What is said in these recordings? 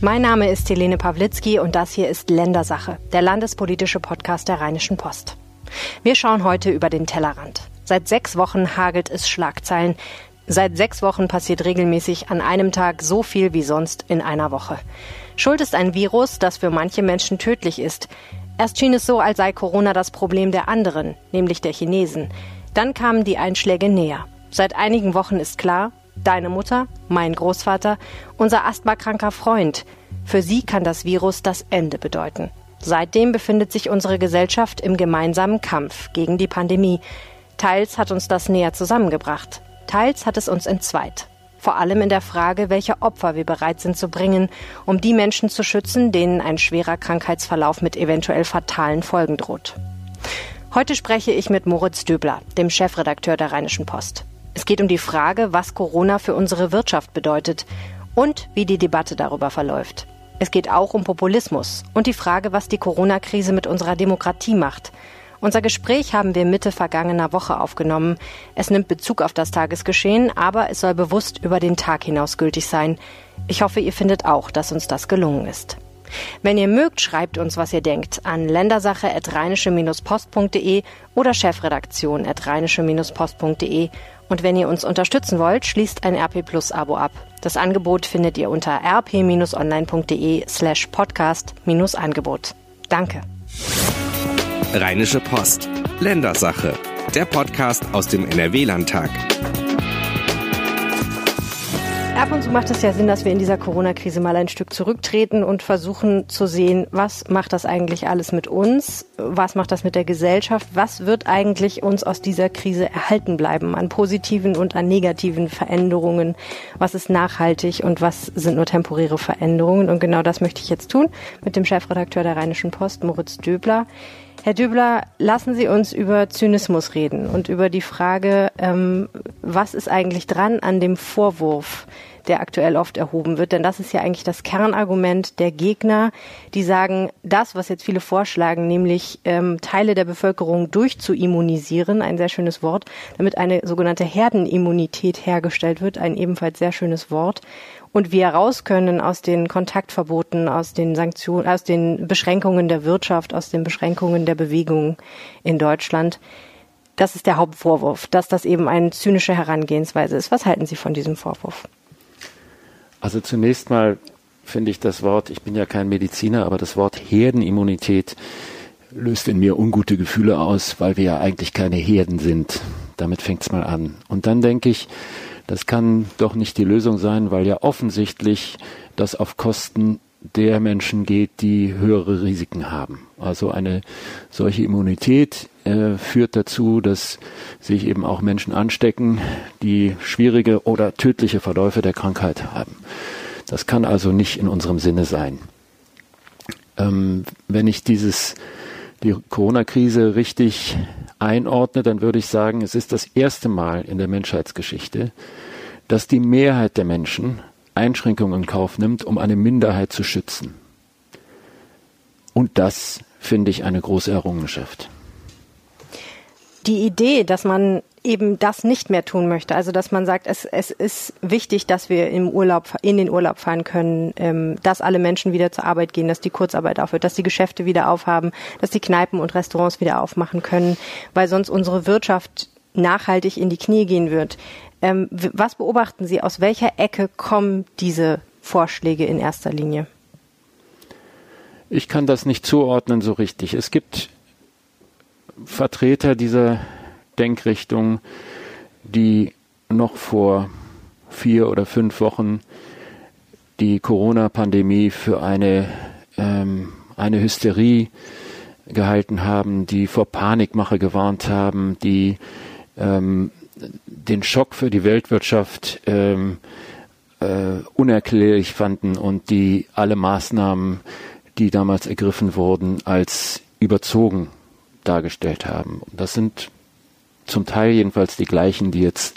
Mein Name ist Helene Pawlitzki und das hier ist Ländersache, der landespolitische Podcast der Rheinischen Post. Wir schauen heute über den Tellerrand. Seit sechs Wochen hagelt es Schlagzeilen. Seit sechs Wochen passiert regelmäßig an einem Tag so viel wie sonst in einer Woche. Schuld ist ein Virus, das für manche Menschen tödlich ist. Erst schien es so, als sei Corona das Problem der anderen, nämlich der Chinesen. Dann kamen die Einschläge näher. Seit einigen Wochen ist klar, deine Mutter, mein Großvater, unser asthmakranker Freund. Für sie kann das Virus das Ende bedeuten. Seitdem befindet sich unsere Gesellschaft im gemeinsamen Kampf gegen die Pandemie. Teils hat uns das näher zusammengebracht, teils hat es uns entzweit. Vor allem in der Frage, welche Opfer wir bereit sind zu bringen, um die Menschen zu schützen, denen ein schwerer Krankheitsverlauf mit eventuell fatalen Folgen droht. Heute spreche ich mit Moritz Döbler, dem Chefredakteur der Rheinischen Post. Es geht um die Frage, was Corona für unsere Wirtschaft bedeutet und wie die Debatte darüber verläuft. Es geht auch um Populismus und die Frage, was die Corona-Krise mit unserer Demokratie macht. Unser Gespräch haben wir Mitte vergangener Woche aufgenommen. Es nimmt Bezug auf das Tagesgeschehen, aber es soll bewusst über den Tag hinaus gültig sein. Ich hoffe, ihr findet auch, dass uns das gelungen ist. Wenn ihr mögt, schreibt uns, was ihr denkt, an ländersache.rheinische-post.de oder chefredaktion.rheinische-post.de und wenn ihr uns unterstützen wollt, schließt ein RP Plus Abo ab. Das Angebot findet ihr unter rp-online.de slash podcast-angebot. Danke. Rheinische Post. Ländersache. Der Podcast aus dem NRW-Landtag. Ab und zu macht es ja Sinn, dass wir in dieser Corona-Krise mal ein Stück zurücktreten und versuchen zu sehen, was macht das eigentlich alles mit uns? Was macht das mit der Gesellschaft? Was wird eigentlich uns aus dieser Krise erhalten bleiben an positiven und an negativen Veränderungen? Was ist nachhaltig und was sind nur temporäre Veränderungen? Und genau das möchte ich jetzt tun mit dem Chefredakteur der Rheinischen Post, Moritz Döbler. Herr Döbler, lassen Sie uns über Zynismus reden und über die Frage, ähm, was ist eigentlich dran an dem Vorwurf, der aktuell oft erhoben wird. Denn das ist ja eigentlich das Kernargument der Gegner, die sagen, das, was jetzt viele vorschlagen, nämlich ähm, Teile der Bevölkerung durchzuimmunisieren, ein sehr schönes Wort, damit eine sogenannte Herdenimmunität hergestellt wird, ein ebenfalls sehr schönes Wort. Und wir raus können aus den Kontaktverboten, aus den Sanktionen, aus den Beschränkungen der Wirtschaft, aus den Beschränkungen der Bewegung in Deutschland. Das ist der Hauptvorwurf, dass das eben eine zynische Herangehensweise ist. Was halten Sie von diesem Vorwurf? Also zunächst mal finde ich das Wort, ich bin ja kein Mediziner, aber das Wort Herdenimmunität löst in mir ungute Gefühle aus, weil wir ja eigentlich keine Herden sind. Damit fängt es mal an. Und dann denke ich, das kann doch nicht die Lösung sein, weil ja offensichtlich das auf Kosten der Menschen geht, die höhere Risiken haben. Also eine solche Immunität äh, führt dazu, dass sich eben auch Menschen anstecken, die schwierige oder tödliche Verläufe der Krankheit haben. Das kann also nicht in unserem Sinne sein. Ähm, wenn ich dieses die Corona-Krise richtig einordne, dann würde ich sagen, es ist das erste Mal in der Menschheitsgeschichte, dass die Mehrheit der Menschen Einschränkungen in Kauf nimmt, um eine Minderheit zu schützen. Und das finde ich eine große Errungenschaft. Die Idee, dass man eben das nicht mehr tun möchte, also dass man sagt, es, es ist wichtig, dass wir im Urlaub in den Urlaub fahren können, ähm, dass alle Menschen wieder zur Arbeit gehen, dass die Kurzarbeit aufhört, dass die Geschäfte wieder aufhaben, dass die Kneipen und Restaurants wieder aufmachen können, weil sonst unsere Wirtschaft nachhaltig in die Knie gehen wird. Ähm, was beobachten Sie? Aus welcher Ecke kommen diese Vorschläge in erster Linie? Ich kann das nicht zuordnen so richtig. Es gibt Vertreter dieser Denkrichtung, die noch vor vier oder fünf Wochen die Corona-Pandemie für eine, ähm, eine Hysterie gehalten haben, die vor Panikmache gewarnt haben, die ähm, den Schock für die Weltwirtschaft ähm, äh, unerklärlich fanden und die alle Maßnahmen, die damals ergriffen wurden, als überzogen dargestellt haben. Das sind zum Teil jedenfalls die gleichen, die jetzt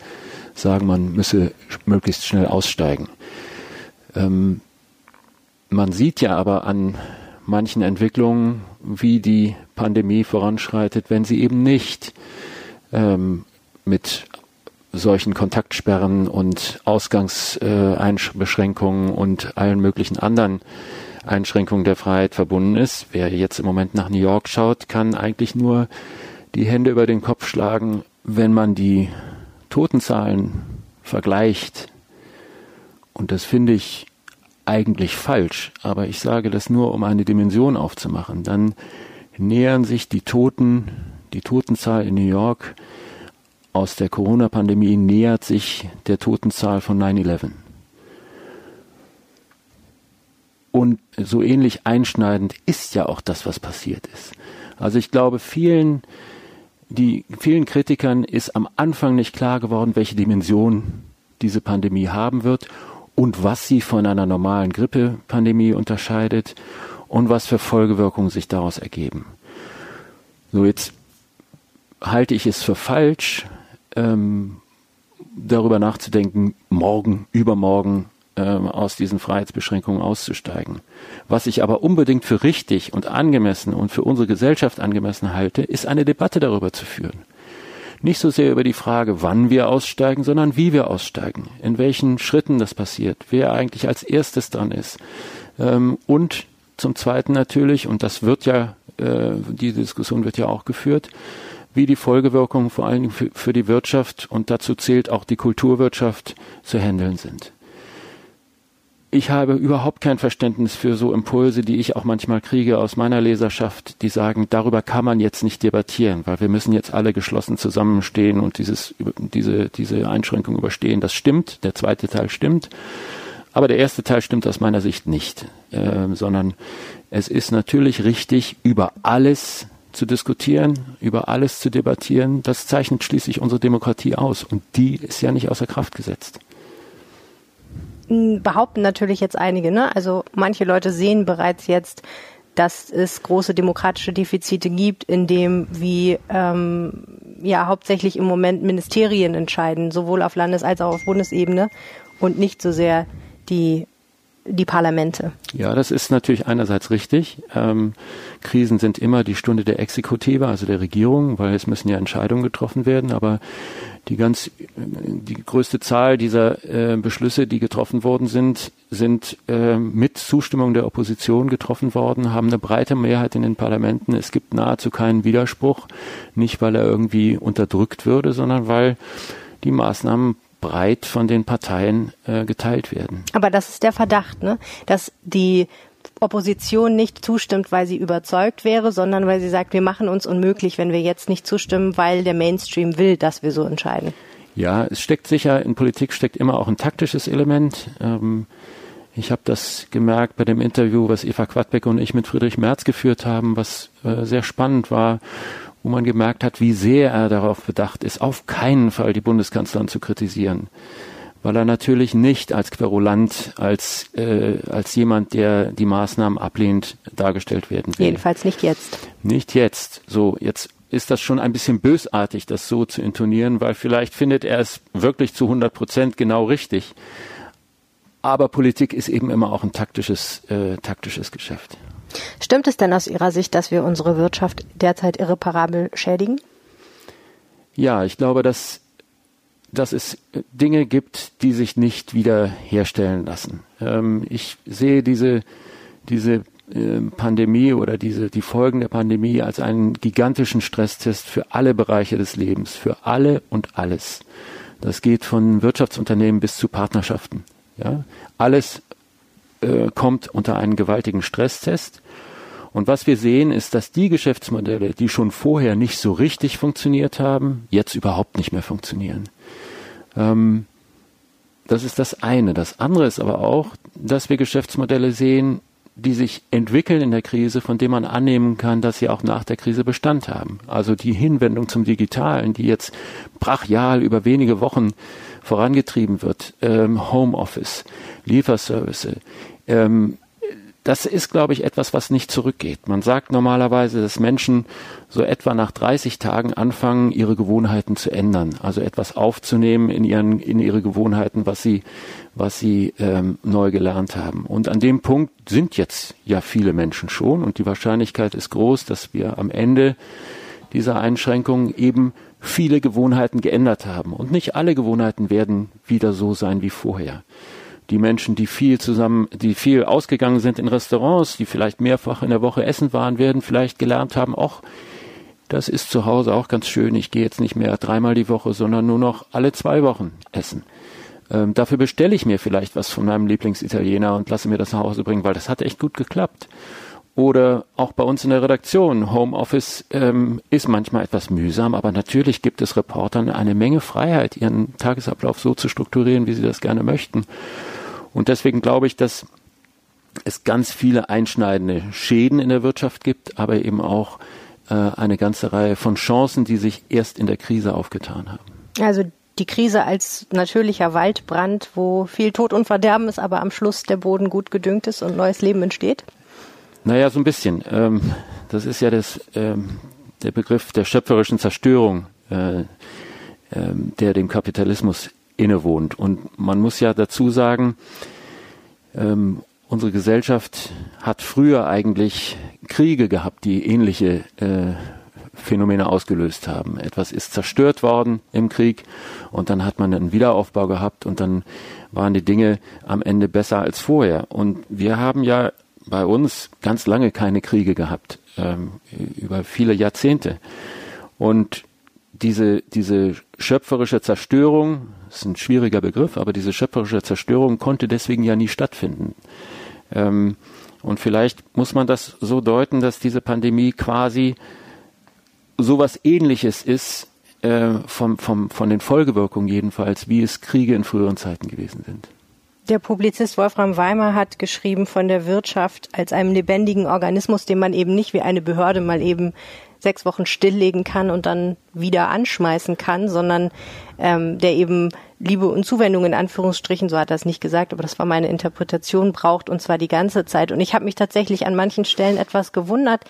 sagen, man müsse möglichst schnell aussteigen. Ähm, man sieht ja aber an manchen Entwicklungen, wie die Pandemie voranschreitet, wenn sie eben nicht ähm, mit solchen Kontaktsperren und Ausgangsbeschränkungen äh, und allen möglichen anderen Einschränkungen der Freiheit verbunden ist. Wer jetzt im Moment nach New York schaut, kann eigentlich nur die Hände über den Kopf schlagen, wenn man die Totenzahlen vergleicht. Und das finde ich eigentlich falsch, aber ich sage das nur, um eine Dimension aufzumachen. Dann nähern sich die Toten, die Totenzahl in New York aus der Corona-Pandemie nähert sich der Totenzahl von 9-11. Und so ähnlich einschneidend ist ja auch das, was passiert ist. Also ich glaube, vielen, die, vielen Kritikern ist am Anfang nicht klar geworden, welche Dimension diese Pandemie haben wird und was sie von einer normalen Grippepandemie unterscheidet und was für Folgewirkungen sich daraus ergeben. So jetzt halte ich es für falsch, ähm, darüber nachzudenken, morgen, übermorgen ähm, aus diesen Freiheitsbeschränkungen auszusteigen. Was ich aber unbedingt für richtig und angemessen und für unsere Gesellschaft angemessen halte, ist eine Debatte darüber zu führen. Nicht so sehr über die Frage, wann wir aussteigen, sondern wie wir aussteigen, in welchen Schritten das passiert, wer eigentlich als erstes dran ist. Ähm, und zum Zweiten natürlich, und das wird ja, äh, diese Diskussion wird ja auch geführt, wie die Folgewirkungen vor allen Dingen für, für die Wirtschaft und dazu zählt auch die Kulturwirtschaft zu handeln sind. Ich habe überhaupt kein Verständnis für so Impulse, die ich auch manchmal kriege aus meiner Leserschaft, die sagen, darüber kann man jetzt nicht debattieren, weil wir müssen jetzt alle geschlossen zusammenstehen und dieses, diese, diese Einschränkung überstehen. Das stimmt, der zweite Teil stimmt, aber der erste Teil stimmt aus meiner Sicht nicht, äh, sondern es ist natürlich richtig, über alles zu diskutieren, über alles zu debattieren, das zeichnet schließlich unsere Demokratie aus. Und die ist ja nicht außer Kraft gesetzt. Behaupten natürlich jetzt einige, ne? Also manche Leute sehen bereits jetzt, dass es große demokratische Defizite gibt, in dem wie ähm, ja hauptsächlich im Moment Ministerien entscheiden, sowohl auf Landes- als auch auf Bundesebene und nicht so sehr die die Parlamente. Ja, das ist natürlich einerseits richtig. Ähm, Krisen sind immer die Stunde der Exekutive, also der Regierung, weil es müssen ja Entscheidungen getroffen werden. Aber die ganz, die größte Zahl dieser äh, Beschlüsse, die getroffen worden sind, sind äh, mit Zustimmung der Opposition getroffen worden, haben eine breite Mehrheit in den Parlamenten. Es gibt nahezu keinen Widerspruch, nicht weil er irgendwie unterdrückt würde, sondern weil die Maßnahmen breit von den Parteien äh, geteilt werden. Aber das ist der Verdacht, ne? dass die Opposition nicht zustimmt, weil sie überzeugt wäre, sondern weil sie sagt, wir machen uns unmöglich, wenn wir jetzt nicht zustimmen, weil der Mainstream will, dass wir so entscheiden. Ja, es steckt sicher, in Politik steckt immer auch ein taktisches Element. Ähm, ich habe das gemerkt bei dem Interview, was Eva Quadbeck und ich mit Friedrich Merz geführt haben, was äh, sehr spannend war wo man gemerkt hat, wie sehr er darauf bedacht ist, auf keinen Fall die Bundeskanzlerin zu kritisieren. Weil er natürlich nicht als Querulant, als, äh, als jemand, der die Maßnahmen ablehnt, dargestellt werden will. Jedenfalls nicht jetzt. Nicht jetzt. So, jetzt ist das schon ein bisschen bösartig, das so zu intonieren, weil vielleicht findet er es wirklich zu 100 Prozent genau richtig. Aber Politik ist eben immer auch ein taktisches, äh, taktisches Geschäft. Stimmt es denn aus Ihrer Sicht, dass wir unsere Wirtschaft derzeit irreparabel schädigen? Ja, ich glaube, dass, dass es Dinge gibt, die sich nicht wieder herstellen lassen. Ähm, ich sehe diese, diese äh, Pandemie oder diese, die Folgen der Pandemie als einen gigantischen Stresstest für alle Bereiche des Lebens, für alle und alles. Das geht von Wirtschaftsunternehmen bis zu Partnerschaften. Ja, alles äh, kommt unter einen gewaltigen Stresstest. Und was wir sehen, ist, dass die Geschäftsmodelle, die schon vorher nicht so richtig funktioniert haben, jetzt überhaupt nicht mehr funktionieren. Ähm, das ist das eine. Das andere ist aber auch, dass wir Geschäftsmodelle sehen, die sich entwickeln in der Krise, von denen man annehmen kann, dass sie auch nach der Krise Bestand haben. Also die Hinwendung zum Digitalen, die jetzt brachial über wenige Wochen vorangetrieben wird, ähm, Homeoffice, Lieferservice, ähm, das ist, glaube ich, etwas, was nicht zurückgeht. Man sagt normalerweise, dass Menschen so etwa nach 30 Tagen anfangen, ihre Gewohnheiten zu ändern, also etwas aufzunehmen in ihren in ihre Gewohnheiten, was sie was sie ähm, neu gelernt haben. Und an dem Punkt sind jetzt ja viele Menschen schon, und die Wahrscheinlichkeit ist groß, dass wir am Ende dieser Einschränkungen eben viele Gewohnheiten geändert haben. Und nicht alle Gewohnheiten werden wieder so sein wie vorher. Die Menschen, die viel zusammen, die viel ausgegangen sind in Restaurants, die vielleicht mehrfach in der Woche essen waren, werden vielleicht gelernt haben, auch das ist zu Hause auch ganz schön. Ich gehe jetzt nicht mehr dreimal die Woche, sondern nur noch alle zwei Wochen essen. Ähm, dafür bestelle ich mir vielleicht was von meinem Lieblingsitaliener und lasse mir das nach Hause bringen, weil das hat echt gut geklappt. Oder auch bei uns in der Redaktion. Homeoffice ähm, ist manchmal etwas mühsam, aber natürlich gibt es Reportern eine Menge Freiheit, ihren Tagesablauf so zu strukturieren, wie sie das gerne möchten. Und deswegen glaube ich, dass es ganz viele einschneidende Schäden in der Wirtschaft gibt, aber eben auch äh, eine ganze Reihe von Chancen, die sich erst in der Krise aufgetan haben. Also die Krise als natürlicher Waldbrand, wo viel Tod und Verderben ist, aber am Schluss der Boden gut gedüngt ist und neues Leben entsteht? Naja, so ein bisschen. Ähm, das ist ja das, ähm, der Begriff der schöpferischen Zerstörung, äh, ähm, der dem Kapitalismus innewohnt. Und man muss ja dazu sagen, ähm, unsere Gesellschaft hat früher eigentlich Kriege gehabt, die ähnliche äh, Phänomene ausgelöst haben. Etwas ist zerstört worden im Krieg und dann hat man einen Wiederaufbau gehabt und dann waren die Dinge am Ende besser als vorher. Und wir haben ja bei uns ganz lange keine Kriege gehabt, ähm, über viele Jahrzehnte. Und diese, diese schöpferische Zerstörung, ist ein schwieriger Begriff, aber diese schöpferische Zerstörung konnte deswegen ja nie stattfinden. Ähm, und vielleicht muss man das so deuten, dass diese Pandemie quasi sowas ähnliches ist, äh, vom, vom, von den Folgewirkungen jedenfalls, wie es Kriege in früheren Zeiten gewesen sind. Der Publizist Wolfram Weimer hat geschrieben von der Wirtschaft als einem lebendigen Organismus, den man eben nicht wie eine Behörde mal eben sechs Wochen stilllegen kann und dann wieder anschmeißen kann, sondern ähm, der eben Liebe und Zuwendung in Anführungsstrichen, so hat er es nicht gesagt, aber das war meine Interpretation, braucht und zwar die ganze Zeit. Und ich habe mich tatsächlich an manchen Stellen etwas gewundert,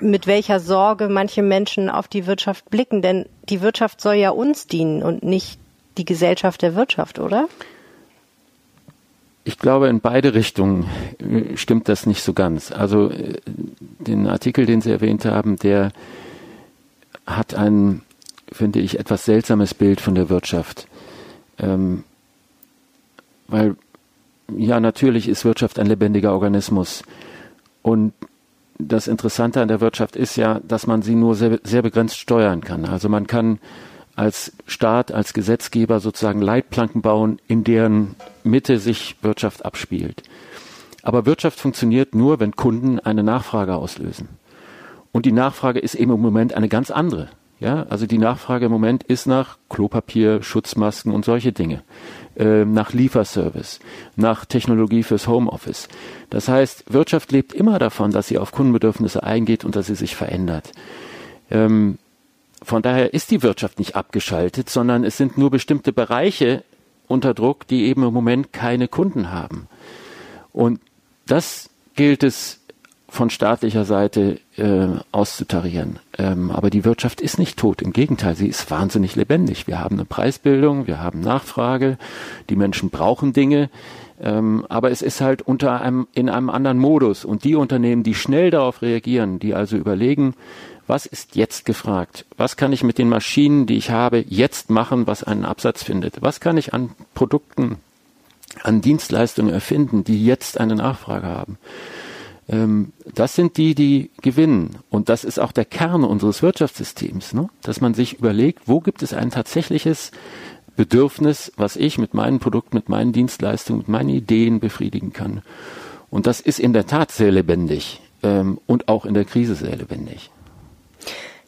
mit welcher Sorge manche Menschen auf die Wirtschaft blicken, denn die Wirtschaft soll ja uns dienen und nicht die Gesellschaft der Wirtschaft, oder? Ich glaube, in beide Richtungen äh, stimmt das nicht so ganz. Also äh, den Artikel, den Sie erwähnt haben, der hat ein, finde ich, etwas seltsames Bild von der Wirtschaft. Ähm, weil, ja, natürlich ist Wirtschaft ein lebendiger Organismus. Und das Interessante an der Wirtschaft ist ja, dass man sie nur sehr, sehr begrenzt steuern kann. Also man kann als Staat, als Gesetzgeber sozusagen Leitplanken bauen, in deren Mitte sich Wirtschaft abspielt. Aber Wirtschaft funktioniert nur, wenn Kunden eine Nachfrage auslösen. Und die Nachfrage ist eben im Moment eine ganz andere. Ja, also die Nachfrage im Moment ist nach Klopapier, Schutzmasken und solche Dinge, äh, nach Lieferservice, nach Technologie fürs Homeoffice. Das heißt, Wirtschaft lebt immer davon, dass sie auf Kundenbedürfnisse eingeht und dass sie sich verändert. Ähm, von daher ist die Wirtschaft nicht abgeschaltet, sondern es sind nur bestimmte Bereiche unter Druck, die eben im Moment keine Kunden haben. Und das gilt es von staatlicher Seite äh, auszutarieren. Ähm, aber die Wirtschaft ist nicht tot. Im Gegenteil, sie ist wahnsinnig lebendig. Wir haben eine Preisbildung, wir haben Nachfrage, die Menschen brauchen Dinge. Ähm, aber es ist halt unter einem, in einem anderen Modus. Und die Unternehmen, die schnell darauf reagieren, die also überlegen, was ist jetzt gefragt? Was kann ich mit den Maschinen, die ich habe, jetzt machen, was einen Absatz findet? Was kann ich an Produkten, an Dienstleistungen erfinden, die jetzt eine Nachfrage haben? Ähm, das sind die, die gewinnen. Und das ist auch der Kern unseres Wirtschaftssystems, ne? dass man sich überlegt, wo gibt es ein tatsächliches Bedürfnis, was ich mit meinen Produkten, mit meinen Dienstleistungen, mit meinen Ideen befriedigen kann. Und das ist in der Tat sehr lebendig ähm, und auch in der Krise sehr lebendig.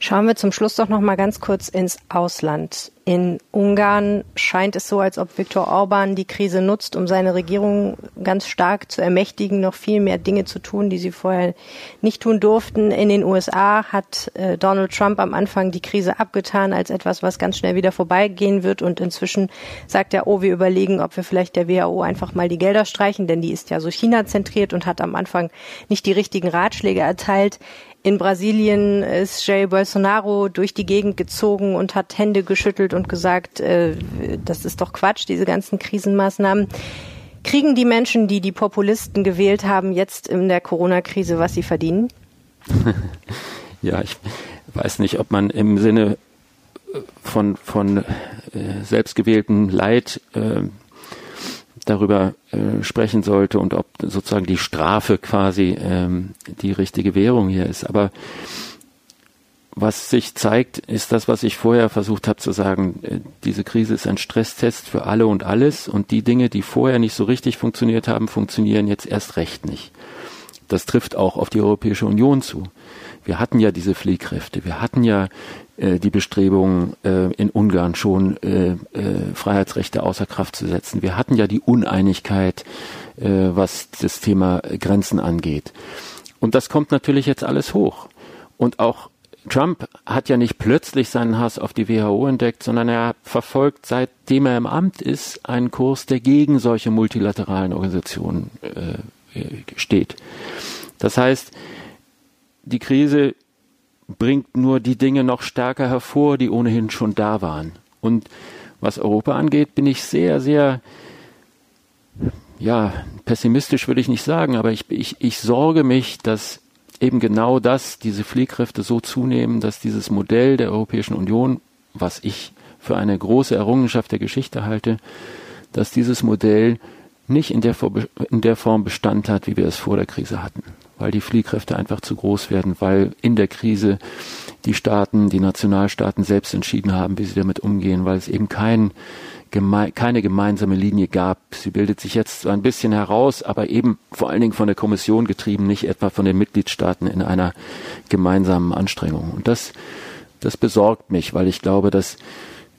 Schauen wir zum Schluss doch noch mal ganz kurz ins Ausland. In Ungarn scheint es so, als ob Viktor Orban die Krise nutzt, um seine Regierung ganz stark zu ermächtigen, noch viel mehr Dinge zu tun, die sie vorher nicht tun durften. In den USA hat äh, Donald Trump am Anfang die Krise abgetan als etwas, was ganz schnell wieder vorbeigehen wird. Und inzwischen sagt er, oh, wir überlegen, ob wir vielleicht der WHO einfach mal die Gelder streichen, denn die ist ja so China zentriert und hat am Anfang nicht die richtigen Ratschläge erteilt. In Brasilien ist Jair Bolsonaro durch die Gegend gezogen und hat Hände geschüttelt und gesagt, äh, das ist doch Quatsch, diese ganzen Krisenmaßnahmen. Kriegen die Menschen, die die Populisten gewählt haben, jetzt in der Corona-Krise, was sie verdienen? ja, ich, weiß nicht, ob man im Sinne von, von äh, selbstgewähltem Leid äh, darüber äh, sprechen sollte und ob sozusagen die Strafe quasi ähm, die richtige Währung hier ist. Aber was sich zeigt, ist das, was ich vorher versucht habe zu sagen. Äh, diese Krise ist ein Stresstest für alle und alles und die Dinge, die vorher nicht so richtig funktioniert haben, funktionieren jetzt erst recht nicht. Das trifft auch auf die Europäische Union zu. Wir hatten ja diese Fliehkräfte, wir hatten ja äh, die Bestrebungen äh, in Ungarn schon äh, äh, Freiheitsrechte außer Kraft zu setzen. Wir hatten ja die Uneinigkeit, äh, was das Thema Grenzen angeht. Und das kommt natürlich jetzt alles hoch. Und auch Trump hat ja nicht plötzlich seinen Hass auf die WHO entdeckt, sondern er verfolgt, seitdem er im Amt ist, einen Kurs, der gegen solche multilateralen Organisationen äh, steht. Das heißt, die Krise bringt nur die Dinge noch stärker hervor, die ohnehin schon da waren. Und was Europa angeht, bin ich sehr, sehr, ja, pessimistisch würde ich nicht sagen, aber ich, ich, ich sorge mich, dass eben genau das, diese Fliehkräfte so zunehmen, dass dieses Modell der Europäischen Union, was ich für eine große Errungenschaft der Geschichte halte, dass dieses Modell nicht in der, in der Form Bestand hat, wie wir es vor der Krise hatten weil die Fliehkräfte einfach zu groß werden, weil in der Krise die Staaten, die Nationalstaaten selbst entschieden haben, wie sie damit umgehen, weil es eben kein, geme keine gemeinsame Linie gab. Sie bildet sich jetzt ein bisschen heraus, aber eben vor allen Dingen von der Kommission getrieben, nicht etwa von den Mitgliedstaaten in einer gemeinsamen Anstrengung. Und das, das besorgt mich, weil ich glaube, dass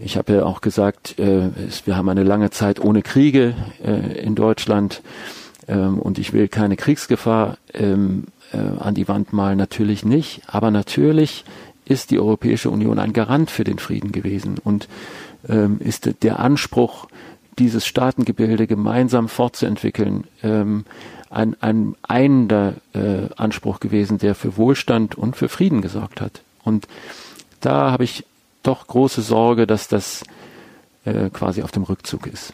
ich habe ja auch gesagt, äh, wir haben eine lange Zeit ohne Kriege äh, in Deutschland ähm, und ich will keine Kriegsgefahr ähm, äh, an die Wand malen, natürlich nicht. Aber natürlich ist die Europäische Union ein Garant für den Frieden gewesen und ähm, ist der Anspruch, dieses Staatengebilde gemeinsam fortzuentwickeln, ähm, ein, ein einender äh, Anspruch gewesen, der für Wohlstand und für Frieden gesorgt hat. Und da habe ich doch große Sorge, dass das äh, quasi auf dem Rückzug ist.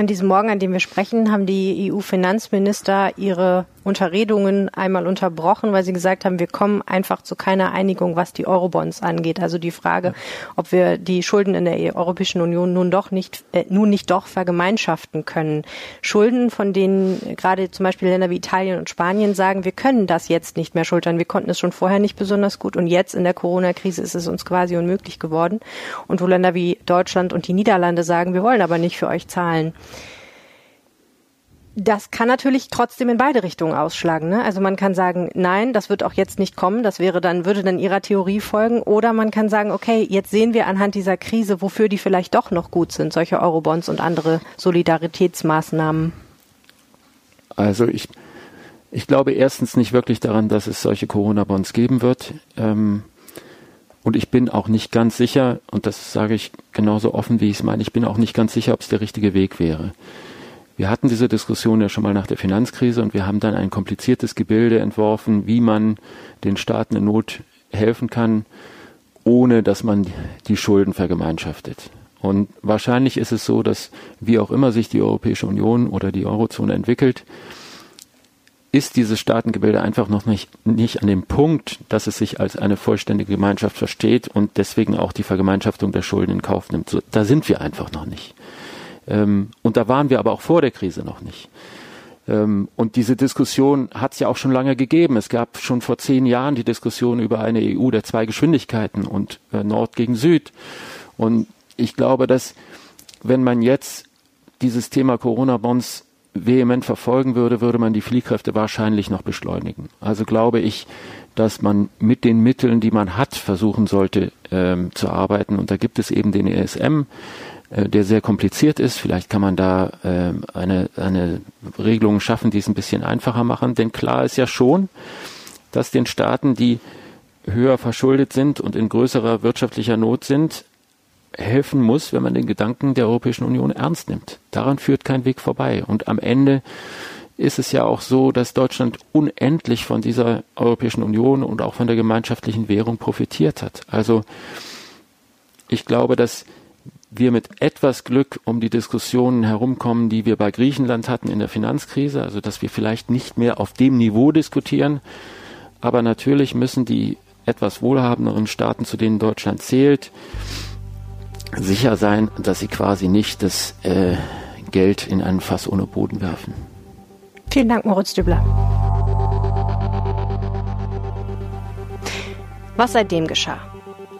An diesem Morgen, an dem wir sprechen, haben die EU-Finanzminister ihre Unterredungen einmal unterbrochen, weil sie gesagt haben, wir kommen einfach zu keiner Einigung, was die Eurobonds angeht. Also die Frage, ob wir die Schulden in der Europäischen Union nun doch nicht, äh, nun nicht doch vergemeinschaften können. Schulden, von denen gerade zum Beispiel Länder wie Italien und Spanien sagen, wir können das jetzt nicht mehr schultern. Wir konnten es schon vorher nicht besonders gut und jetzt in der Corona-Krise ist es uns quasi unmöglich geworden. Und wo Länder wie Deutschland und die Niederlande sagen, wir wollen aber nicht für euch zahlen. Das kann natürlich trotzdem in beide Richtungen ausschlagen. Ne? Also man kann sagen, nein, das wird auch jetzt nicht kommen. Das wäre dann, würde dann ihrer Theorie folgen. Oder man kann sagen, okay, jetzt sehen wir anhand dieser Krise, wofür die vielleicht doch noch gut sind, solche Eurobonds und andere Solidaritätsmaßnahmen. Also ich, ich glaube erstens nicht wirklich daran, dass es solche Corona-Bonds geben wird. Ähm, und ich bin auch nicht ganz sicher, und das sage ich genauso offen, wie ich es meine, ich bin auch nicht ganz sicher, ob es der richtige Weg wäre. Wir hatten diese Diskussion ja schon mal nach der Finanzkrise und wir haben dann ein kompliziertes Gebilde entworfen, wie man den Staaten in Not helfen kann, ohne dass man die Schulden vergemeinschaftet. Und wahrscheinlich ist es so, dass wie auch immer sich die Europäische Union oder die Eurozone entwickelt, ist dieses Staatengebilde einfach noch nicht, nicht an dem Punkt, dass es sich als eine vollständige Gemeinschaft versteht und deswegen auch die Vergemeinschaftung der Schulden in Kauf nimmt. So, da sind wir einfach noch nicht. Ähm, und da waren wir aber auch vor der Krise noch nicht. Ähm, und diese Diskussion hat es ja auch schon lange gegeben. Es gab schon vor zehn Jahren die Diskussion über eine EU der zwei Geschwindigkeiten und äh, Nord gegen Süd. Und ich glaube, dass wenn man jetzt dieses Thema Corona-Bonds vehement verfolgen würde, würde man die Fliehkräfte wahrscheinlich noch beschleunigen. Also glaube ich, dass man mit den Mitteln, die man hat, versuchen sollte ähm, zu arbeiten. Und da gibt es eben den ESM, der sehr kompliziert ist. Vielleicht kann man da äh, eine, eine Regelung schaffen, die es ein bisschen einfacher machen. Denn klar ist ja schon, dass den Staaten, die höher verschuldet sind und in größerer wirtschaftlicher Not sind, helfen muss, wenn man den Gedanken der Europäischen Union ernst nimmt. Daran führt kein Weg vorbei. Und am Ende ist es ja auch so, dass Deutschland unendlich von dieser Europäischen Union und auch von der gemeinschaftlichen Währung profitiert hat. Also ich glaube, dass wir mit etwas Glück um die Diskussionen herumkommen, die wir bei Griechenland hatten in der Finanzkrise, also dass wir vielleicht nicht mehr auf dem Niveau diskutieren, aber natürlich müssen die etwas wohlhabenderen Staaten, zu denen Deutschland zählt, sicher sein, dass sie quasi nicht das äh, Geld in einen Fass ohne Boden werfen. Vielen Dank, Moritz Dübler. Was seitdem geschah?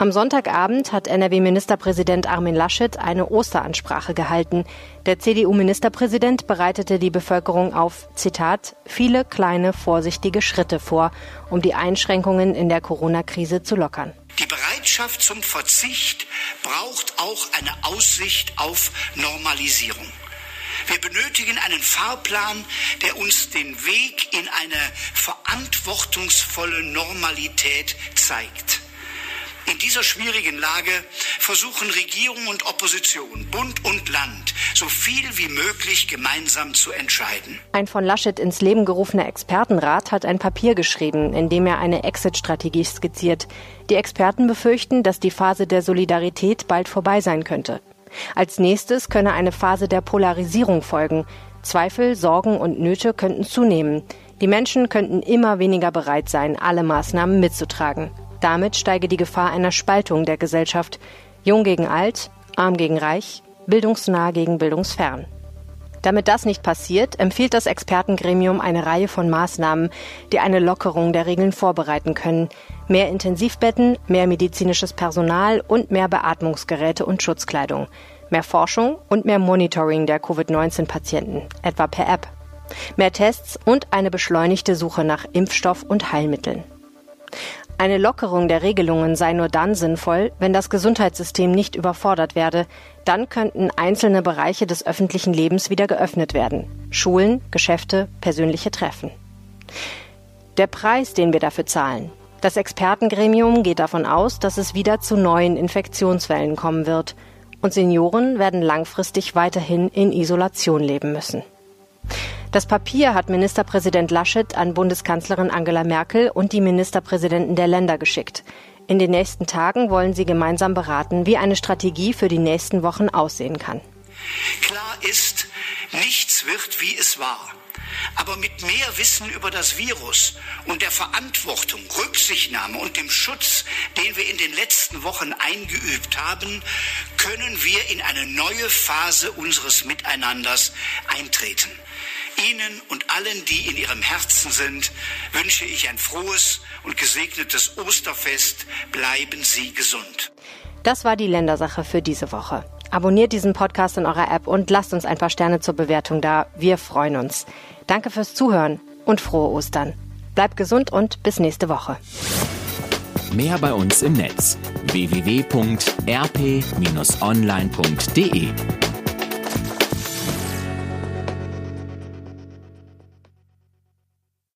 Am Sonntagabend hat NRW-Ministerpräsident Armin Laschet eine Osteransprache gehalten. Der CDU-Ministerpräsident bereitete die Bevölkerung auf, Zitat, viele kleine, vorsichtige Schritte vor, um die Einschränkungen in der Corona-Krise zu lockern. Die Bereitschaft zum Verzicht braucht auch eine Aussicht auf Normalisierung. Wir benötigen einen Fahrplan, der uns den Weg in eine verantwortungsvolle Normalität zeigt. In dieser schwierigen Lage versuchen Regierung und Opposition, Bund und Land, so viel wie möglich gemeinsam zu entscheiden. Ein von Laschet ins Leben gerufener Expertenrat hat ein Papier geschrieben, in dem er eine Exit-Strategie skizziert. Die Experten befürchten, dass die Phase der Solidarität bald vorbei sein könnte. Als nächstes könne eine Phase der Polarisierung folgen. Zweifel, Sorgen und Nöte könnten zunehmen. Die Menschen könnten immer weniger bereit sein, alle Maßnahmen mitzutragen. Damit steige die Gefahr einer Spaltung der Gesellschaft. Jung gegen alt, arm gegen reich, bildungsnah gegen bildungsfern. Damit das nicht passiert, empfiehlt das Expertengremium eine Reihe von Maßnahmen, die eine Lockerung der Regeln vorbereiten können. Mehr Intensivbetten, mehr medizinisches Personal und mehr Beatmungsgeräte und Schutzkleidung. Mehr Forschung und mehr Monitoring der Covid-19-Patienten, etwa per App. Mehr Tests und eine beschleunigte Suche nach Impfstoff und Heilmitteln. Eine Lockerung der Regelungen sei nur dann sinnvoll, wenn das Gesundheitssystem nicht überfordert werde. Dann könnten einzelne Bereiche des öffentlichen Lebens wieder geöffnet werden. Schulen, Geschäfte, persönliche Treffen. Der Preis, den wir dafür zahlen. Das Expertengremium geht davon aus, dass es wieder zu neuen Infektionswellen kommen wird. Und Senioren werden langfristig weiterhin in Isolation leben müssen. Das Papier hat Ministerpräsident Laschet an Bundeskanzlerin Angela Merkel und die Ministerpräsidenten der Länder geschickt. In den nächsten Tagen wollen sie gemeinsam beraten, wie eine Strategie für die nächsten Wochen aussehen kann. Klar ist, nichts wird, wie es war. Aber mit mehr Wissen über das Virus und der Verantwortung, Rücksichtnahme und dem Schutz, den wir in den letzten Wochen eingeübt haben, können wir in eine neue Phase unseres Miteinanders eintreten. Ihnen und allen, die in Ihrem Herzen sind, wünsche ich ein frohes und gesegnetes Osterfest. Bleiben Sie gesund. Das war die Ländersache für diese Woche. Abonniert diesen Podcast in eurer App und lasst uns ein paar Sterne zur Bewertung da. Wir freuen uns. Danke fürs Zuhören und frohe Ostern. Bleibt gesund und bis nächste Woche. Mehr bei uns im Netz www.rp-online.de